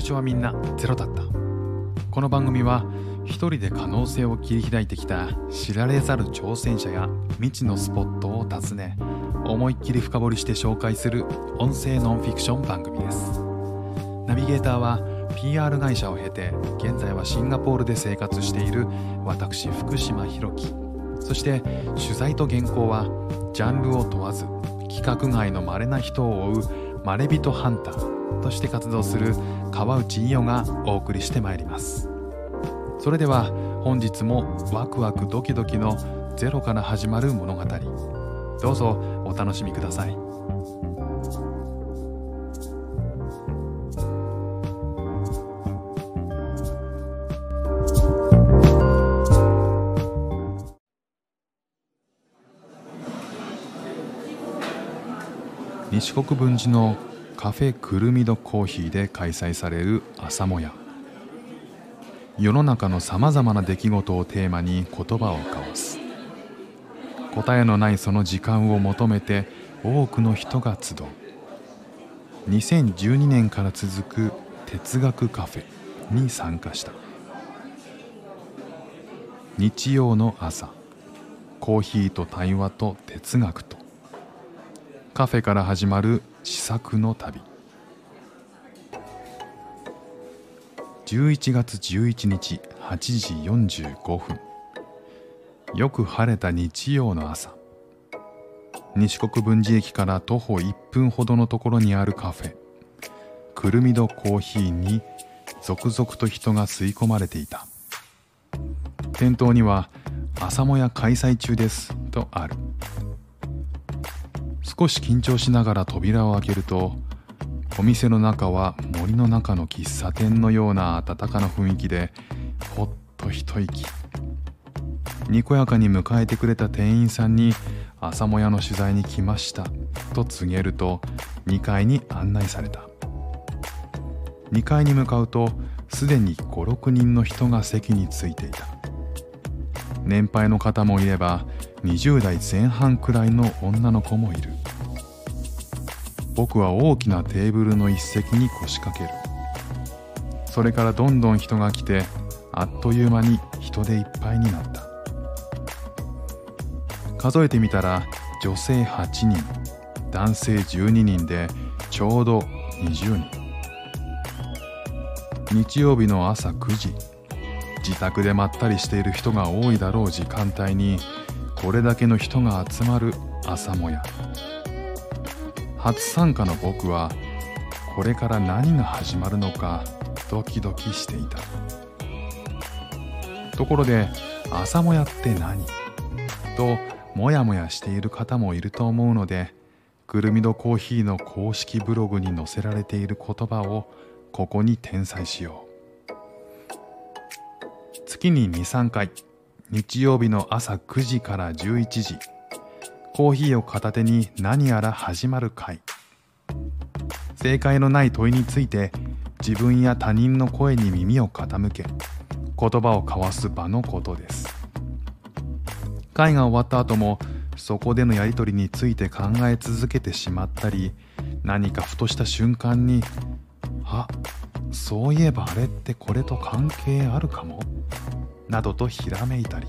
最初はみんなゼロだった。この番組は一人で可能性を切り開いてきた知られざる挑戦者や未知のスポットを訪ね思いっきり深掘りして紹介する音声ノンフィクション番組です。ナビゲーターは PR 会社を経て現在はシンガポールで生活している私福島博樹。そして取材と原稿はジャンルを問わず規格外の稀な人を追うまれびとハンター。として活動する川内伊代がお送りしてまいります。それでは本日もワクワクドキドキのゼロから始まる物語。どうぞお楽しみください。西国分寺のカフェくるみどコーヒーで開催される朝もや。世の中のさまざまな出来事をテーマに言葉を交わす。答えのないその時間を求めて多くの人が集う。2012年から続く哲学カフェに参加した。日曜の朝コーヒーと対話と哲学と。カフェから始まる試作の旅。11月11日8時45分。よく晴れた日曜の朝。西国分寺駅から徒歩1分ほどのところにあるカフェ。くるみどコーヒーに続々と人が吸い込まれていた。店頭には「朝もや開催中です」とある。少し緊張しながら扉を開けるとお店の中は森の中の喫茶店のような温かな雰囲気でほっと一息。にこやかに迎えてくれた店員さんに「朝もやの取材に来ました」と告げると2階に案内された。2階に向かうとすでに56人の人が席についていた。年配の方もいれば20代前半くらいの女の子もいる。僕は大きなテーブルの一席に腰掛ける。それからどんどん人が来てあっという間に人でいっぱいになった。数えてみたら女性8人男性12人でちょうど20人。日曜日の朝9時自宅でまったりしている人が多いだろう時間帯にこれだけの人が集まる朝もや。初参加の僕はこれから何が始まるのかドキドキしていた。ところで朝もやって何？ともやもやしている方もいると思うのでくるみどコーヒーの公式ブログに載せられている言葉をここに転載しよう。月に23回日曜日の朝9時から11時。コーヒーを片手に何やら始まる会。正解のない問いについて自分や他人の声に耳を傾け言葉を交わす場のことです。会が終わった後もそこでのやり取りについて考え続けてしまったり何かふとした瞬間にあそういえばあれってこれと関係あるかもなどとひらめいたり。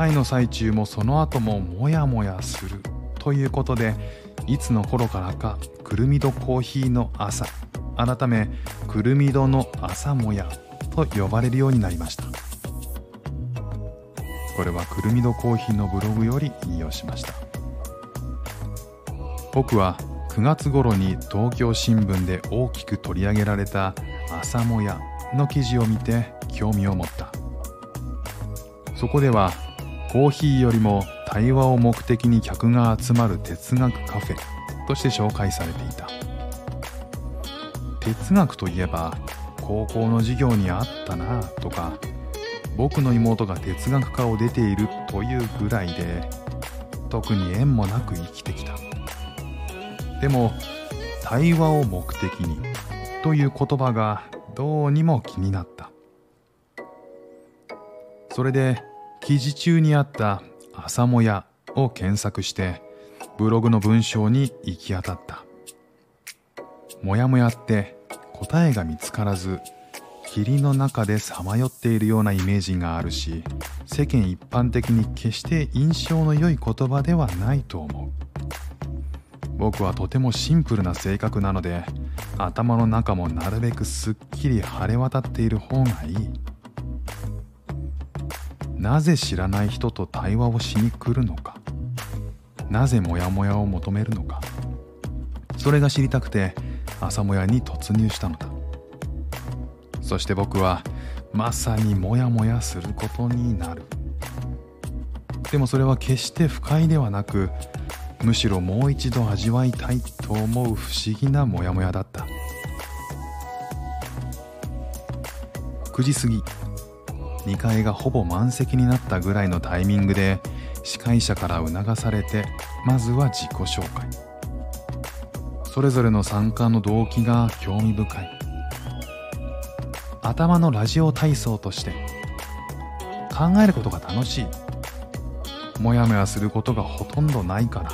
会の最中もその後もモヤモヤするということでいつの頃からかくるみどコーヒーの朝改めくるみどの朝もやと呼ばれるようになりました。これはくるみどコーヒーのブログより引用しました。僕は9月頃に東京新聞で大きく取り上げられた「朝もや」の記事を見て興味を持った。そこではコーヒーよりも対話を目的に客が集まる哲学カフェとして紹介されていた。哲学といえば高校の授業にあったなとか僕の妹が哲学科を出ているというぐらいで特に縁もなく生きてきた。でも対話を目的にという言葉がどうにも気になった。それで記事中にあった「朝もや」を検索してブログの文章に行き当たった。もやもやって答えが見つからず霧の中でさまよっているようなイメージがあるし世間一般的に決して印象の良い言葉ではないと思う僕はとてもシンプルな性格なので頭の中もなるべくすっきり晴れ渡っている方がいいなぜ知らない人と対話をしに来るのか？なぜモヤモヤを求めるのか？それが知りたくて朝もやに突入したのだ。そして僕はまさにモヤモヤすることになる。でもそれは決して不快ではなくむしろもう一度味わいたいと思う不思議なモヤモヤだった。9時過ぎ。2階がほぼ満席になったぐらいのタイミングで司会者から促されてまずは自己紹介。それぞれの参加の動機が興味深い。頭のラジオ体操として考えることが楽しい。もやもやすることがほとんどないから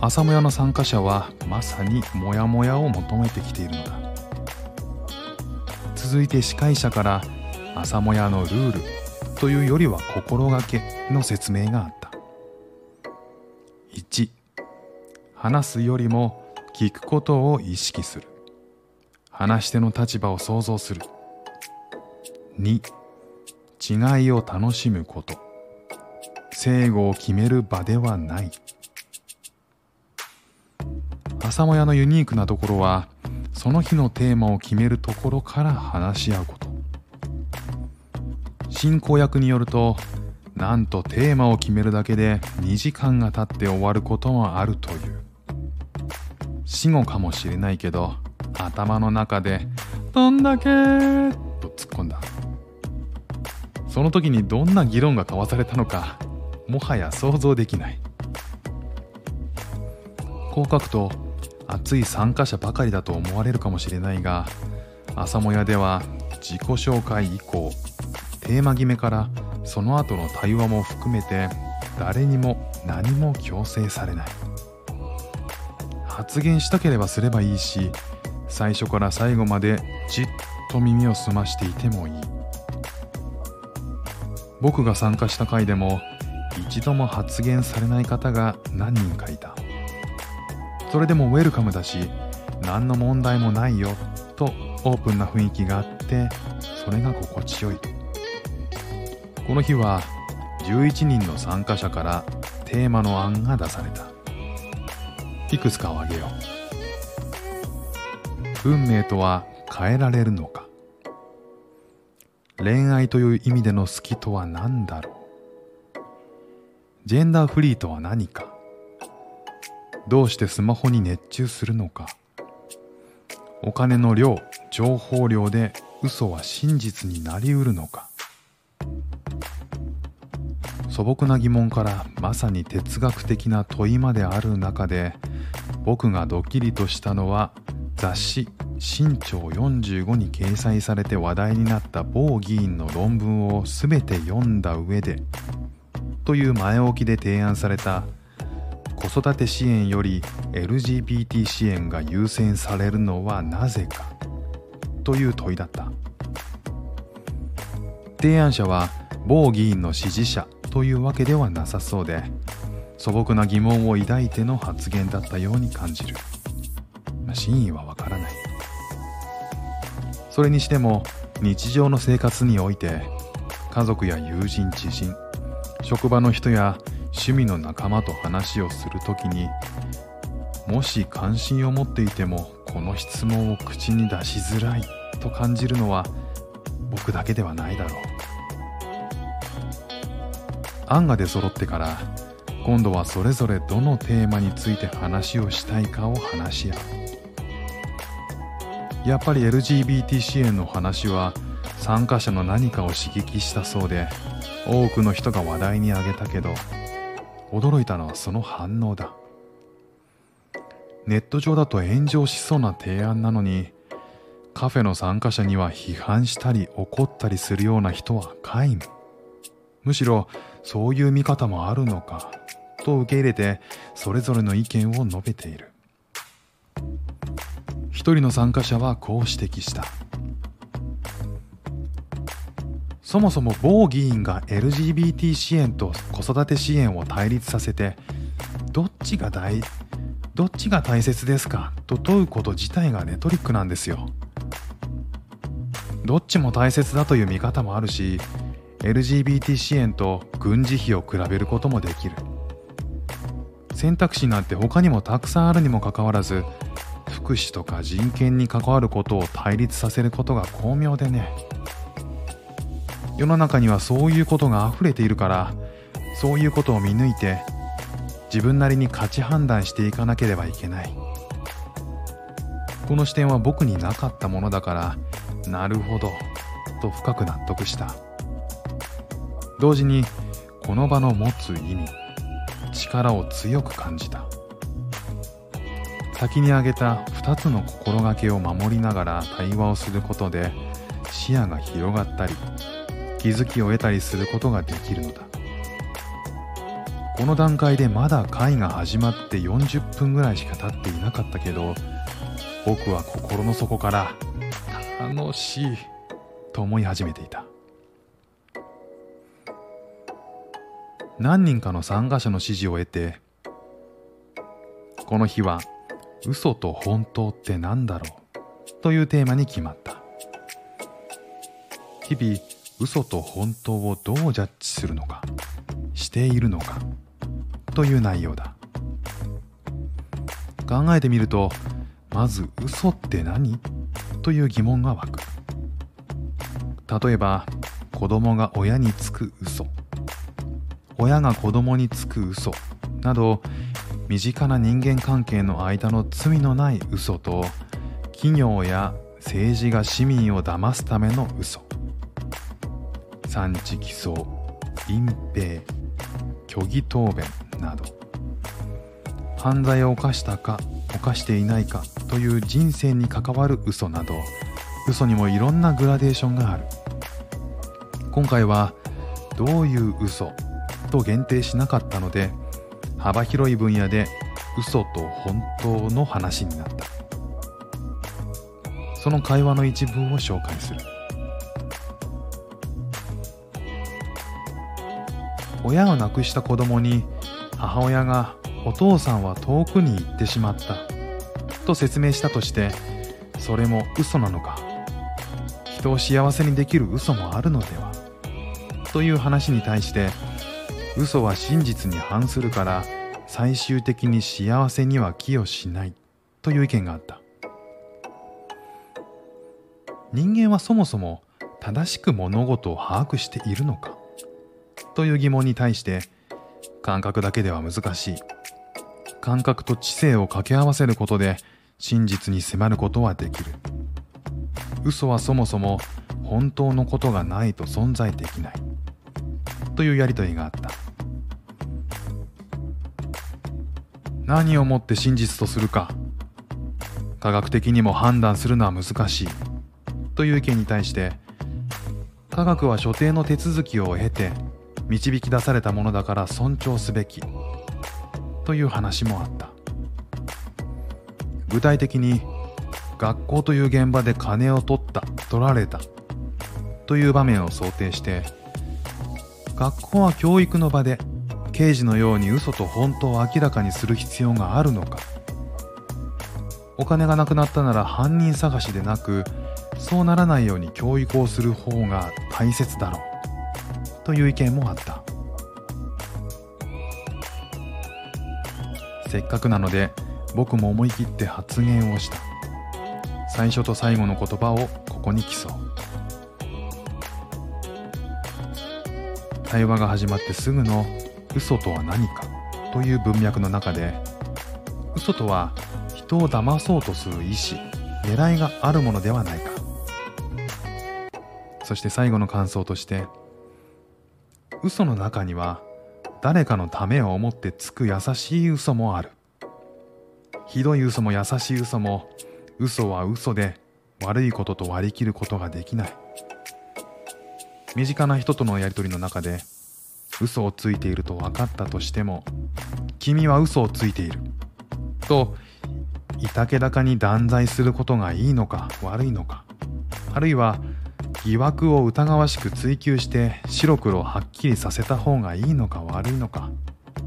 朝もやの参加者はまさにモヤモヤを求めてきているのだ。続いて司会者から朝もやのルールというよりは心がけの説明があった。1話すよりも聞くことを意識する。話し手の立場を想像する。2違いを楽しむこと。正誤を決める場ではない。朝もやのユニークなところはその日のテーマを決めるところから話し合うこと。進行役によるとなんとテーマを決めるだけで2時間が経って終わることもあるという。死後かもしれないけど頭の中で「どんだけ!」と突っ込んだ。その時にどんな議論が交わされたのかもはや想像できない。こう書くと熱い参加者ばかりだと思われるかもしれないが朝もやでは自己紹介以降テーマ決めからその後の対話も含めて誰にも何も強制されない。発言したければすればいいし最初から最後までじっと耳を澄ましていてもいい。僕が参加した回でも一度も発言されない方が何人かいた。それでもウェルカムだし何の問題もないよとオープンな雰囲気があってそれが心地よい。この日は11人の参加者からテーマの案が出された。いくつかを挙げよう。運命とは変えられるのか。恋愛という意味での好きとは何だろう。ジェンダーフリーとは何か。どうしてスマホに熱中するのか。お金の量情報量で嘘は真実になりうるのか。素朴な疑問からまさに哲学的な問いまである中で僕がドッキリとしたのは雑誌「新潮45」に掲載されて話題になった某議員の論文を全て読んだ上でという前置きで提案された「子育て支援より LGBT 支援が優先されるのはなぜか。という問いだった。提案者は某議員の支持者というわけではなさそうで素朴な疑問を抱いての発言だったように感じる、真意はわからない。それにしても日常の生活において家族や友人知人職場の人や趣味の仲間と話をするときにもし関心を持っていてもこの質問を口に出しづらいと感じるのは僕だけではないだろう。案が出揃ってから今度はそれぞれどのテーマについて話をしたいかを話し合う。やっぱり LGBT 支援の話は参加者の何かを刺激したそうで多くの人が話題に挙げたけど驚いたのはその反応だ。ネット上だと炎上しそうな提案なのにカフェの参加者には批判したり怒ったりするような人は皆無。むしろそういう見方もあるのかと受け入れてそれぞれの意見を述べている。一人の参加者はこう指摘した。そもそも某議員が LGBT 支援と子育て支援を対立させてどっちが大どっちが大切ですか？と問うこと自体がレトリックなんですよ。どっちも大切だという見方もあるし LGBT 支援と軍事費を比べることもできる。選択肢なんて他にもたくさんあるにもかかわらず福祉とか人権に関わることを対立させることが巧妙でね。世の中にはそういうことが溢れているからそういうことを見抜いて自分なりに価値判断していかなければいけない。この視点は僕になかったものだからなるほどと深く納得した。同時にこの場の持つ意味力を強く感じた。先に挙げた2つの心がけを守りながら対話をすることで視野が広がったり気づきを得たりすることができるのだ。この段階でまだ会が始まって40分ぐらいしか経っていなかったけど僕は心の底から楽しいと思い始めていた。何人かの参加者の指示を得てこの日は嘘と本当って何だろうというテーマに決まった。日々嘘と本当をどうジャッジするのかしているのかという内容だ。考えてみるとまず嘘って何？という疑問が湧く。例えば子供が親につく嘘。親が子供につく嘘。など身近な人間関係の間の罪のない嘘と企業や政治が市民を騙すための嘘。産地偽装隠蔽虚偽答弁など。犯罪を犯したか犯していないかという人生に関わる嘘など嘘にもいろんなグラデーションがある。今回はどういう嘘と限定しなかったので幅広い分野で嘘と本当の話になった。その会話の一部を紹介する。親を亡くした子供に母親がお父さんは遠くに行ってしまったと説明したとしてそれも嘘なのか。人を幸せにできる嘘もあるのでは。という話に対して嘘は真実に反するから最終的に幸せには寄与しない。という意見があった。人間はそもそも正しく物事を把握しているのか。という疑問に対して感覚だけでは難しい。感覚と知性を掛け合わせることで真実に迫ることはできる。嘘はそもそも本当のことがないと存在できない。というやりとりがあった。何をもって真実とするか。科学的にも判断するのは難しい。という意見に対して科学は所定の手続きを経て導き出されたものだから尊重すべき。という話もあった。具体的に学校という現場で金を取った取られたという場面を想定して学校は教育の場で刑事のように嘘と本当を明らかにする必要があるのか。お金がなくなったなら犯人探しでなくそうならないように教育をする方が大切だろう。という意見もあった。せっかくなので僕も思い切って発言をした。最初と最後の言葉をここに競う。対話が始まってすぐの嘘とは何かという文脈の中で嘘とは人を騙そうとする意思狙いがあるものではないか。そして最後の感想として嘘の中には誰かのためを思ってつく優しい嘘もある。ひどい嘘も優しい嘘も嘘は嘘で悪いことと割り切ることができない。身近な人とのやりとりの中で嘘をついていると分かったとしても君は嘘をついている。といたけだかに断罪することがいいのか悪いのかあるいは疑惑を疑わしく追求して白黒はっきりさせた方がいいのか悪いのか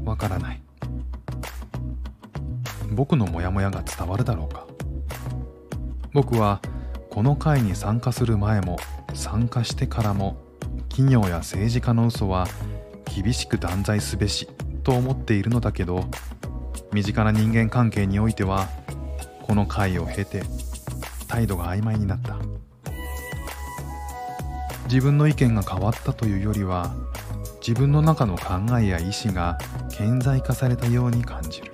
わからない。僕のモヤモヤが伝わるだろうか。僕はこの会に参加する前も参加してからも企業や政治家の嘘は厳しく断罪すべしと思っているのだけど身近な人間関係においてはこの会を経て態度が曖昧になった。自分の意見が変わったというよりは自分の中の考えや意思が顕在化されたように感じる。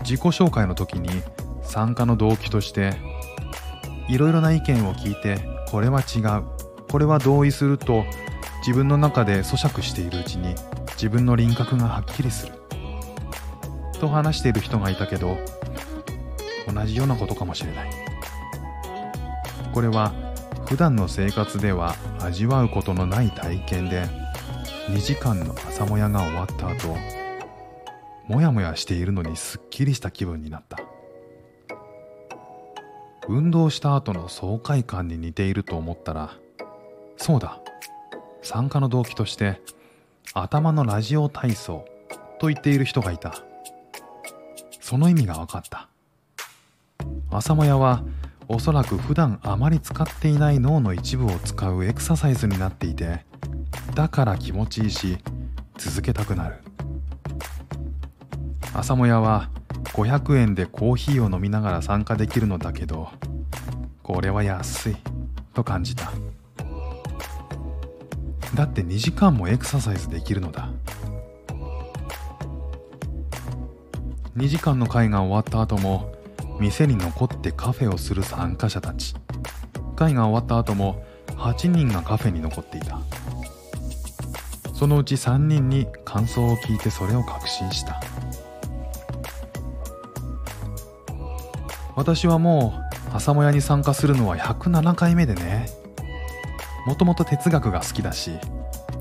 自己紹介の時に参加の動機としていろいろな意見を聞いてこれは違うこれは同意すると自分の中で咀嚼しているうちに自分の輪郭がはっきりする。と話している人がいたけど同じようなことかもしれない。これは普段の生活では味わうことのない体験で2時間の朝もやが終わった後もやもやしているのにすっきりした気分になった。運動した後の爽快感に似ていると思ったらそうだ参加の動機として頭のラジオ体操と言っている人がいた。その意味が分かった。朝もやはおそらく普段あまり使っていない脳の一部を使うエクササイズになっていてだから気持ちいいし続けたくなる。朝もやは500円でコーヒーを飲みながら参加できるのだけどこれは安いと感じた。だって2時間もエクササイズできるのだ。2時間の会が終わった後も店に残ってカフェをする参加者たち。会が終わった後も8人がカフェに残っていた。そのうち3人に感想を聞いてそれを確信した。私はもう朝もやに参加するのは107回目でね。もともと哲学が好きだし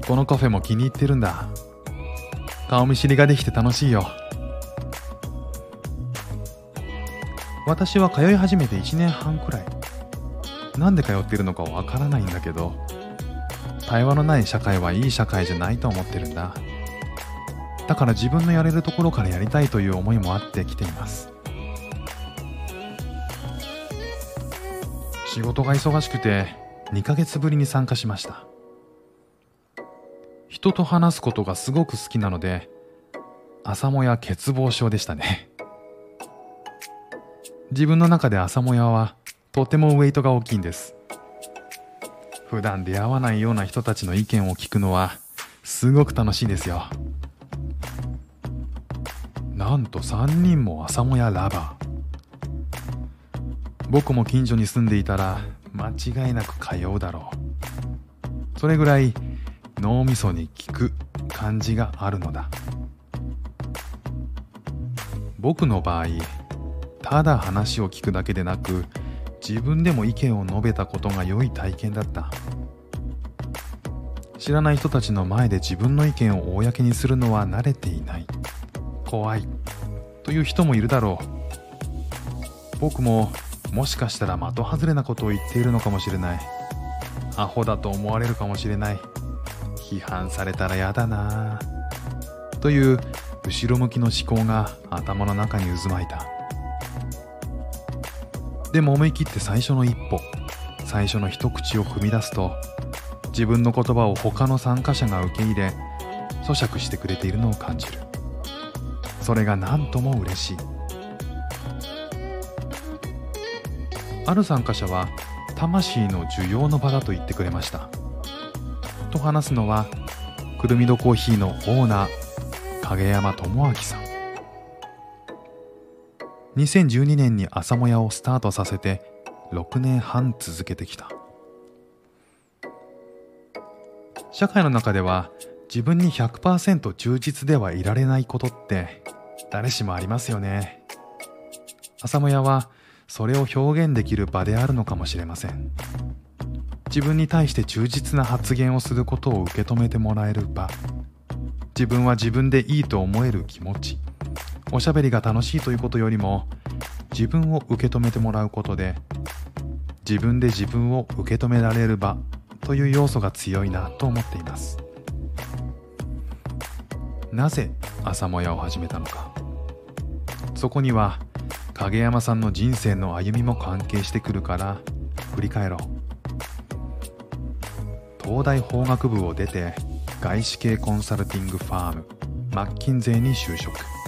このカフェも気に入ってるんだ。顔見知りができて楽しいよ。私は通い始めて1年半くらい。なんで通ってるのかわからないんだけど対話のない社会はいい社会じゃないと思ってるんだ。だから自分のやれるところからやりたいという思いもあって来ています。仕事が忙しくて2ヶ月ぶりに参加しました。人と話すことがすごく好きなので朝もや欠乏症でしたね。自分の中で朝もやはとてもウェイトが大きいんです。普段出会わないような人たちの意見を聞くのはすごく楽しいですよ。なんと3人も朝もやラバー。僕も近所に住んでいたら間違いなく通うだろう。それぐらい脳みそに効く感じがあるのだ。僕の場合ただ話を聞くだけでなく自分でも意見を述べたことが良い体験だった。知らない人たちの前で自分の意見を公にするのは慣れていない。怖い。という人もいるだろう。僕ももしかしたら的外れなことを言っているのかもしれない。アホだと思われるかもしれない。批判されたら嫌だな。という後ろ向きの思考が頭の中に渦巻いた。でも思い切って最初の一歩。最初の一口を踏み出すと自分の言葉を他の参加者が受け入れ咀嚼してくれているのを感じる。それが何とも嬉しい。ある参加者は魂の需要の場だと言ってくれました。と話すのはくるみどコーヒーのオーナー影山智明さん。2012年に朝もやをスタートさせて6年半続けてきた。社会の中では自分に100%忠実ではいられないことって誰しもありますよね。朝もやはそれを表現できる場であるのかもしれません。自分に対して忠実な発言をすることを受け止めてもらえる場。自分は自分でいいと思える気持ち。おしゃべりが楽しいということよりも自分を受け止めてもらうことで自分で自分を受け止められる場という要素が強いなと思っています。なぜ朝もやを始めたのか。そこには影山さんの人生の歩みも関係してくるから振り返ろう。東大法学部を出て外資系コンサルティングファームマッキンゼーに就職。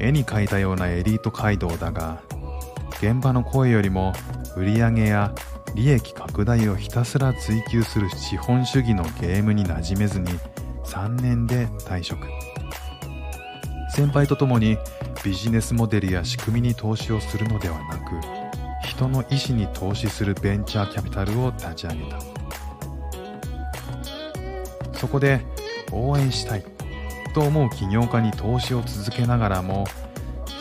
絵に描いたようなエリート街道だが現場の声よりも売り上げや利益拡大をひたすら追求する資本主義のゲームに馴染めずに3年で退職。先輩と共にビジネスモデルや仕組みに投資をするのではなく人の意思に投資するベンチャーキャピタルを立ち上げた。そこで応援したい。と思う起業家に投資を続けながらも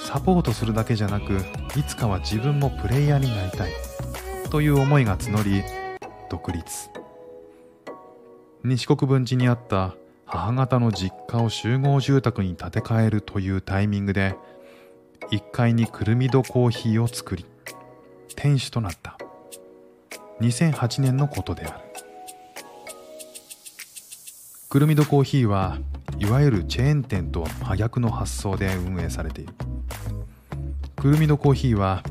サポートするだけじゃなくいつかは自分もプレイヤーになりたいという思いが募り独立。西国分寺にあった母方の実家を集合住宅に建て替えるというタイミングで1階にくるみ戸コーヒーを作り店主となった。2008年のことである。くるみ戸コーヒーはいわゆるチェーン店とは真逆の発想で運営されている。くるみ戸コーヒーは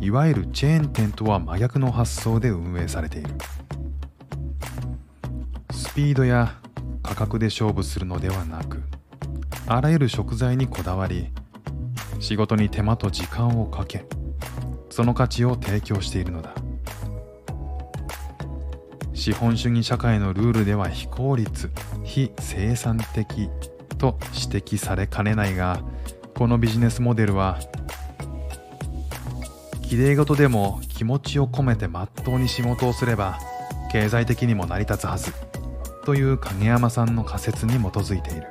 いわゆるチェーン店とは真逆の発想で運営されている。スピードや価格で勝負するのではなくあらゆる食材にこだわり仕事に手間と時間をかけその価値を提供しているのだ。資本主義社会のルールでは非効率非生産的と指摘されかねないがこのビジネスモデルはきれい事でも気持ちを込めてまっとうに仕事をすれば経済的にも成り立つはずという影山さんの仮説に基づいている。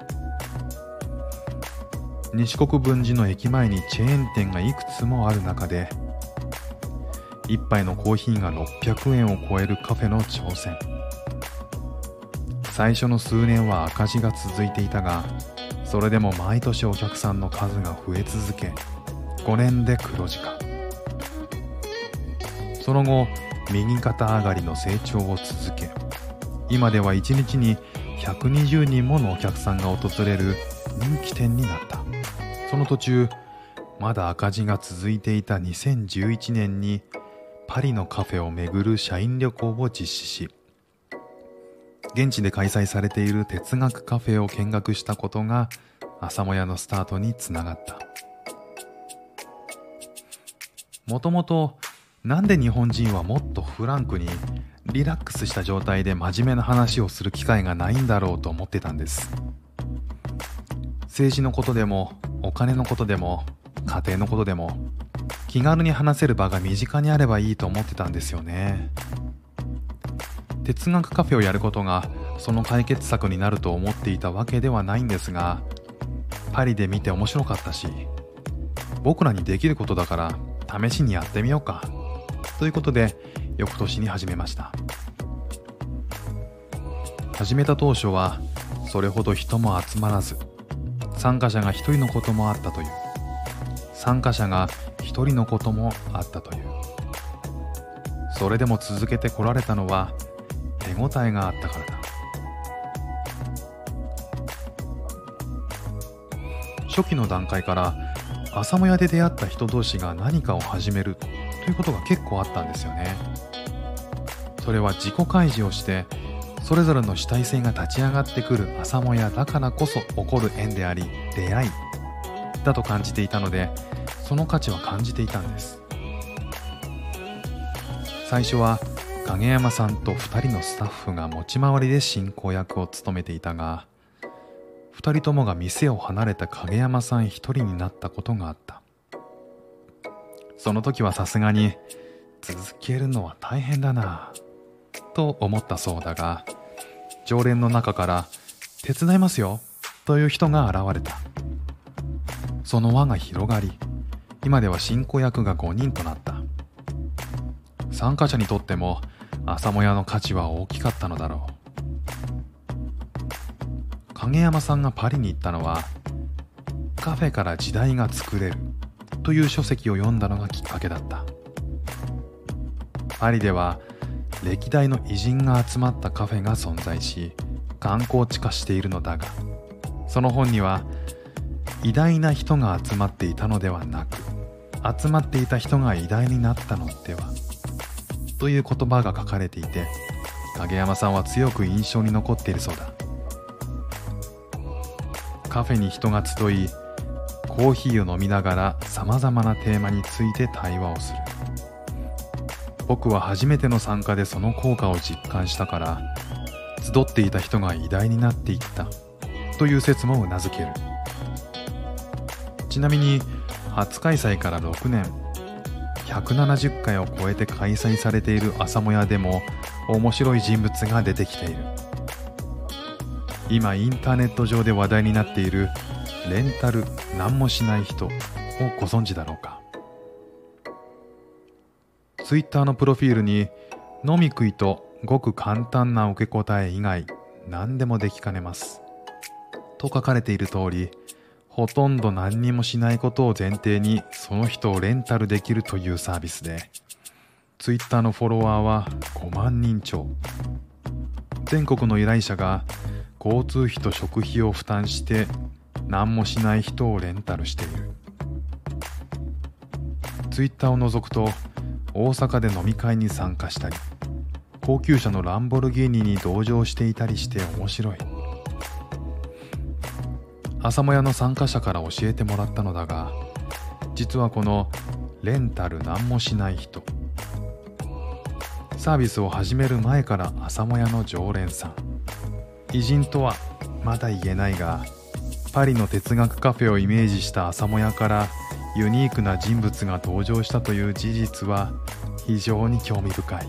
西国分寺の駅前にチェーン店がいくつもある中で一杯のコーヒーが600円を超えるカフェの挑戦。最初の数年は赤字が続いていたがそれでも毎年お客さんの数が増え続け5年で黒字化。その後右肩上がりの成長を続け今では1日に120人ものお客さんが訪れる人気店になった。その途中まだ赤字が続いていた2011年にパリのカフェを巡る社員旅行を実施し現地で開催されている哲学カフェを見学したことが朝もやのスタートにつながった。もともとなんで日本人はもっとフランクにリラックスした状態で真面目な話をする機会がないんだろうと思ってたんです。政治のことでもお金のことでも家庭のことでも気軽に話せる場が身近にあればいいと思ってたんですよね。哲学カフェをやることがその解決策になると思っていたわけではないんですがパリで見て面白かったし僕らにできることだから試しにやってみようかということで翌年に始めました。始めた当初はそれほど人も集まらず参加者が1人のこともあったという。参加者が1人のこともあったという。それでも続けてこられたのは手応えがあったからだ。初期の段階から朝もやで出会った人同士が何かを始めるということが結構あったんですよね。それは自己開示をしてそれぞれの主体性が立ち上がってくる朝もやだからこそ起こる縁であり出会いだと感じていたのでその価値は感じていたんです。最初は影山さんと2人のスタッフが持ち回りで進行役を務めていたが2人ともが店を離れた影山さん1人になったことがあった。その時はさすがに続けるのは大変だなと思ったそうだが常連の中から手伝いますよという人が現れた。その輪が広がり今では進行役が5人となった。参加者にとっても朝もやの価値は大きかったのだろう。影山さんがパリに行ったのはカフェから時代が作れるという書籍を読んだのがきっかけだった。パリでは歴代の偉人が集まったカフェが存在し観光地化しているのだがその本には偉大な人が集まっていたのではなく集まっていた人が偉大になったのではという言葉が書かれていて影山さんは強く印象に残っているそうだ。カフェに人が集いコーヒーを飲みながらさまざまなテーマについて対話をする。僕は初めての参加でその効果を実感したから集っていた人が偉大になっていったという説もうなずける。ちなみに初開催から6年。170回を超えて開催されている朝もやでも面白い人物が出てきている。今インターネット上で話題になっているレンタル何もしない人をご存知だろうか。ツイッターのプロフィールに飲み食いとごく簡単な受け答え以外何でもできかねます。と書かれている通りほとんど何にもしないことを前提にその人をレンタルできるというサービスで。Twitter のフォロワーは5万人超。全国の依頼者が交通費と食費を負担して何もしない人をレンタルしている。Twitter を除くと大阪で飲み会に参加したり高級車のランボルギーニに同乗していたりして面白い。朝もやの参加者から教えてもらったのだが実はこのレンタル何もしない人。サービスを始める前から朝もやの常連さん。偉人とはまだ言えないがパリの哲学カフェをイメージした朝もやからユニークな人物が登場したという事実は非常に興味深い。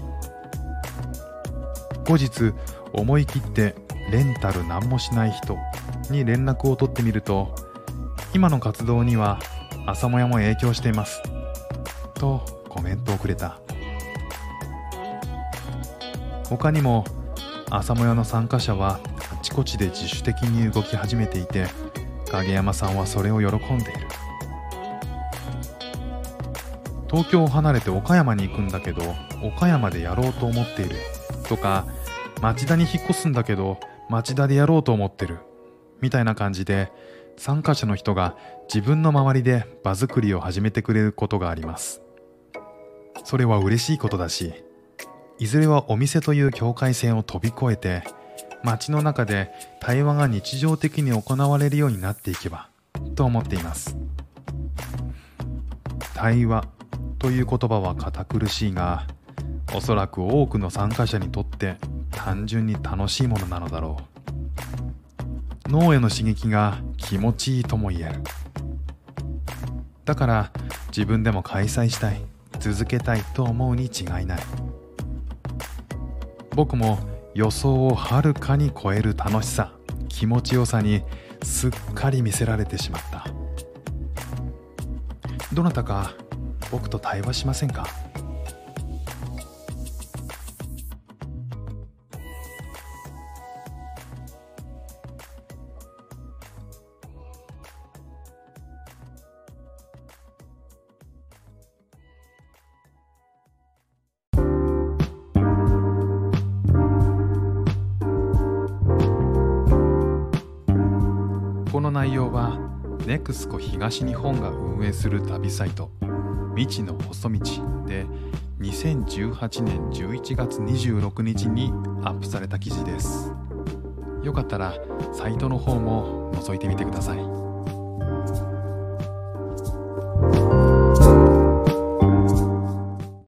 後日思い切ってレンタル何もしない人。に連絡を取ってみると今の活動には朝もやも影響しています。とコメントをくれた。他にも朝もやの参加者はあちこちで自主的に動き始めていて影山さんはそれを喜んでいる。東京を離れて岡山に行くんだけど岡山でやろうと思っている。とか町田に引っ越すんだけど町田でやろうと思ってる。みたいな感じで参加者の人が自分の周りで場作りを始めてくれることがあります。それは嬉しいことだしいずれはお店という境界線を飛び越えて街の中で対話が日常的に行われるようになっていけばと思っています。対話という言葉は堅苦しいがおそらく多くの参加者にとって単純に楽しいものなのだろう。脳への刺激が気持ちいいとも言える。だから自分でも開催したい続けたいと思うに違いない。僕も予想をはるかに超える楽しさ気持ちよさにすっかり見せられてしまった。どなたか僕と対話しませんか？東日本が運営する旅サイト未知の細道で2018年11月26日にアップされた記事です。よかったらサイトの方も覗いてみてください。